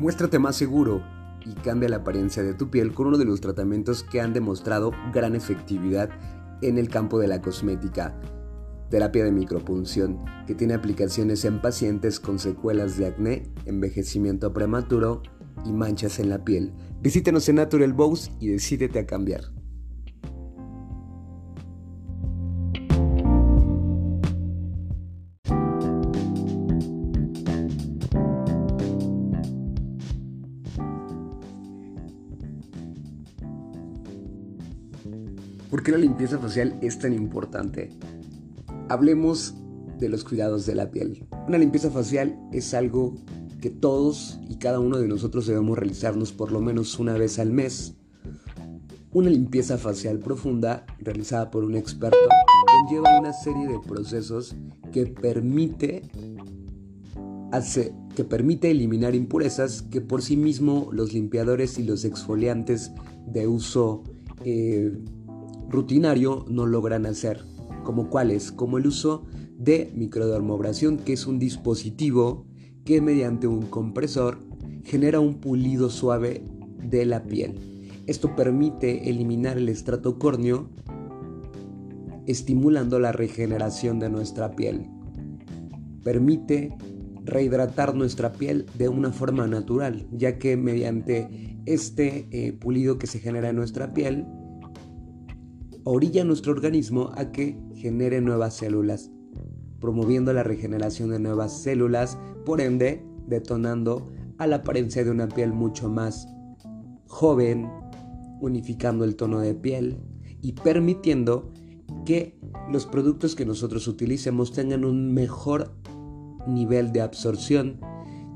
Muéstrate más seguro y cambia la apariencia de tu piel con uno de los tratamientos que han demostrado gran efectividad en el campo de la cosmética. Terapia de micropunción, que tiene aplicaciones en pacientes con secuelas de acné, envejecimiento prematuro y manchas en la piel. Visítenos en Natural Bows y decídete a cambiar. ¿Por qué la limpieza facial es tan importante? Hablemos de los cuidados de la piel. Una limpieza facial es algo que todos y cada uno de nosotros debemos realizarnos por lo menos una vez al mes. Una limpieza facial profunda realizada por un experto conlleva una serie de procesos que permite, que permite eliminar impurezas que por sí mismo los limpiadores y los exfoliantes de uso eh, rutinario no logran hacer, como cuáles, como el uso de microdermobración, que es un dispositivo que mediante un compresor genera un pulido suave de la piel. Esto permite eliminar el estrato córneo, estimulando la regeneración de nuestra piel. Permite rehidratar nuestra piel de una forma natural, ya que mediante este eh, pulido que se genera en nuestra piel, orilla nuestro organismo a que genere nuevas células, promoviendo la regeneración de nuevas células, por ende detonando a la apariencia de una piel mucho más joven, unificando el tono de piel y permitiendo que los productos que nosotros utilicemos tengan un mejor nivel de absorción,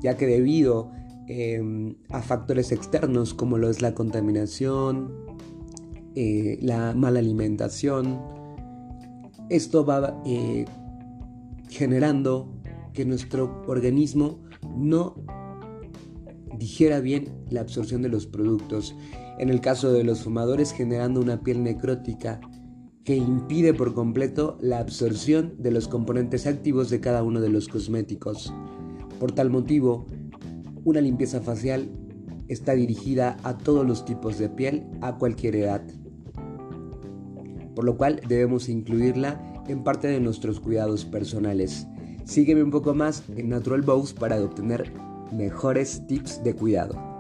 ya que debido em, a factores externos como lo es la contaminación, eh, la mala alimentación. Esto va eh, generando que nuestro organismo no digiera bien la absorción de los productos. En el caso de los fumadores generando una piel necrótica que impide por completo la absorción de los componentes activos de cada uno de los cosméticos. Por tal motivo, una limpieza facial está dirigida a todos los tipos de piel a cualquier edad por lo cual debemos incluirla en parte de nuestros cuidados personales. Sígueme un poco más en Natural Bows para obtener mejores tips de cuidado.